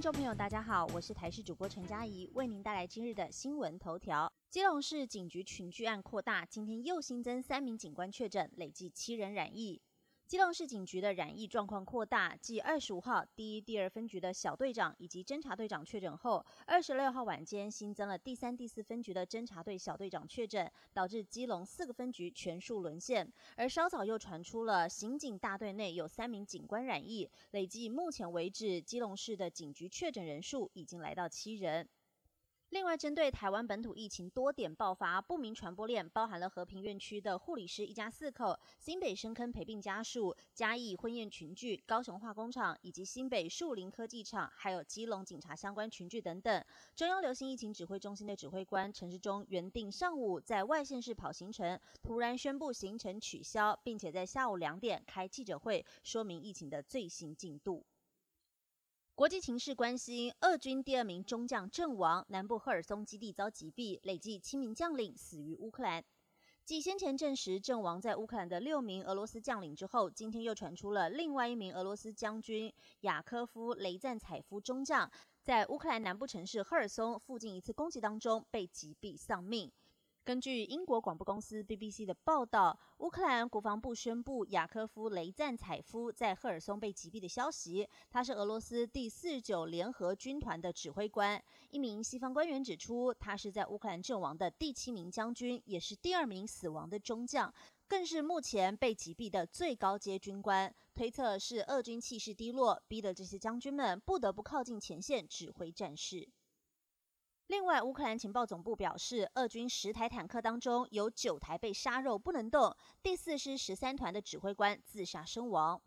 众朋友，大家好，我是台视主播陈佳怡，为您带来今日的新闻头条。基隆市警局群聚案扩大，今天又新增三名警官确诊，累计七人染疫。基隆市警局的染疫状况扩大，继二十五号第一、第二分局的小队长以及侦查队长确诊后，二十六号晚间新增了第三、第四分局的侦查队小队长确诊，导致基隆四个分局全数沦陷。而稍早又传出了刑警大队内有三名警官染疫，累计目前为止，基隆市的警局确诊人数已经来到七人。另外，针对台湾本土疫情多点爆发，不明传播链包含了和平院区的护理师一家四口、新北深坑陪病家属、嘉义婚宴群聚、高雄化工厂以及新北树林科技厂，还有基隆警察相关群聚等等。中央流行疫情指挥中心的指挥官陈世忠原定上午在外县市跑行程，突然宣布行程取消，并且在下午两点开记者会说明疫情的最新进度。国际情势关心，俄军第二名中将阵亡，南部赫尔松基地遭击毙，累计七名将领死于乌克兰。继先前证实阵亡在乌克兰的六名俄罗斯将领之后，今天又传出了另外一名俄罗斯将军雅科夫·雷赞采夫中将，在乌克兰南部城市赫尔松附近一次攻击当中被击毙丧命。根据英国广播公司 BBC 的报道，乌克兰国防部宣布雅科夫·雷赞采夫在赫尔松被击毙的消息。他是俄罗斯第四十九联合军团的指挥官。一名西方官员指出，他是在乌克兰阵亡的第七名将军，也是第二名死亡的中将，更是目前被击毙的最高阶军官。推测是俄军气势低落，逼得这些将军们不得不靠近前线指挥战事。另外，乌克兰情报总部表示，俄军十台坦克当中有九台被杀肉不能动，第四师十三团的指挥官自杀身亡。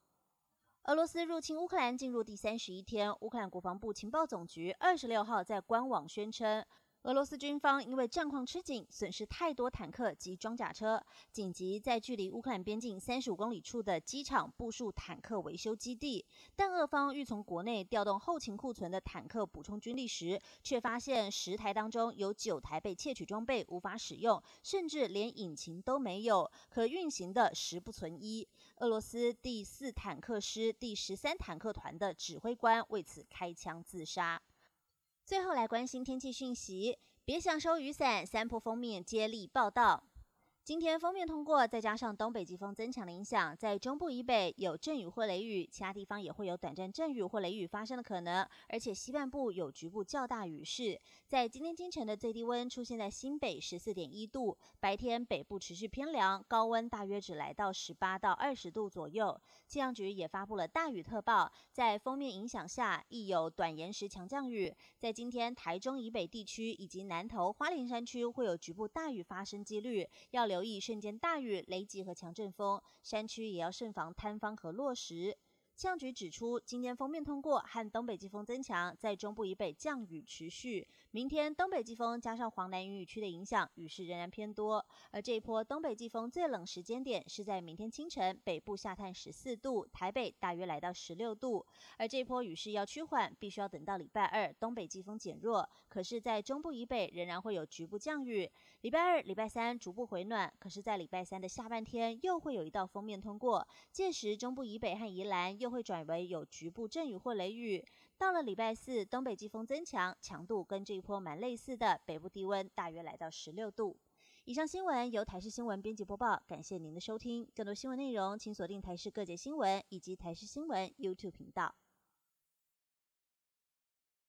俄罗斯入侵乌克兰进入第三十一天，乌克兰国防部情报总局二十六号在官网宣称。俄罗斯军方因为战况吃紧，损失太多坦克及装甲车，紧急在距离乌克兰边境三十五公里处的机场部署坦克维修基地。但俄方欲从国内调动后勤库存的坦克补充军力时，却发现十台当中有九台被窃取装备无法使用，甚至连引擎都没有，可运行的十不存一。俄罗斯第四坦克师第十三坦克团的指挥官为此开枪自杀。最后来关心天气讯息，别想收雨伞。三浦封面接力报道。今天封面通过，再加上东北季风增强的影响，在中部以北有阵雨或雷雨，其他地方也会有短暂阵雨或雷雨发生的可能。而且西半部有局部较大雨势。在今天清晨的最低温出现在新北十四点一度，白天北部持续偏凉，高温大约只来到十八到二十度左右。气象局也发布了大雨特报，在封面影响下，亦有短延时强降雨。在今天台中以北地区以及南投花莲山区会有局部大雨发生几率，要留意瞬间大雨、雷击和强阵风，山区也要慎防坍方和落石。气象局指出，今天封面通过和东北季风增强，在中部以北降雨持续。明天东北季风加上黄南云雨区的影响，雨势仍然偏多。而这一波东北季风最冷时间点是在明天清晨，北部下探十四度，台北大约来到十六度。而这一波雨势要趋缓，必须要等到礼拜二东北季风减弱。可是，在中部以北仍然会有局部降雨。礼拜二、礼拜三逐步回暖，可是，在礼拜三的下半天又会有一道封面通过，届时中部以北和宜兰。就会转为有局部阵雨或雷雨。到了礼拜四，东北季风增强，强度跟这一波蛮类似的，北部低温大约来到十六度。以上新闻由台视新闻编辑播报，感谢您的收听。更多新闻内容，请锁定台视各界新闻以及台视新闻 YouTube 频道。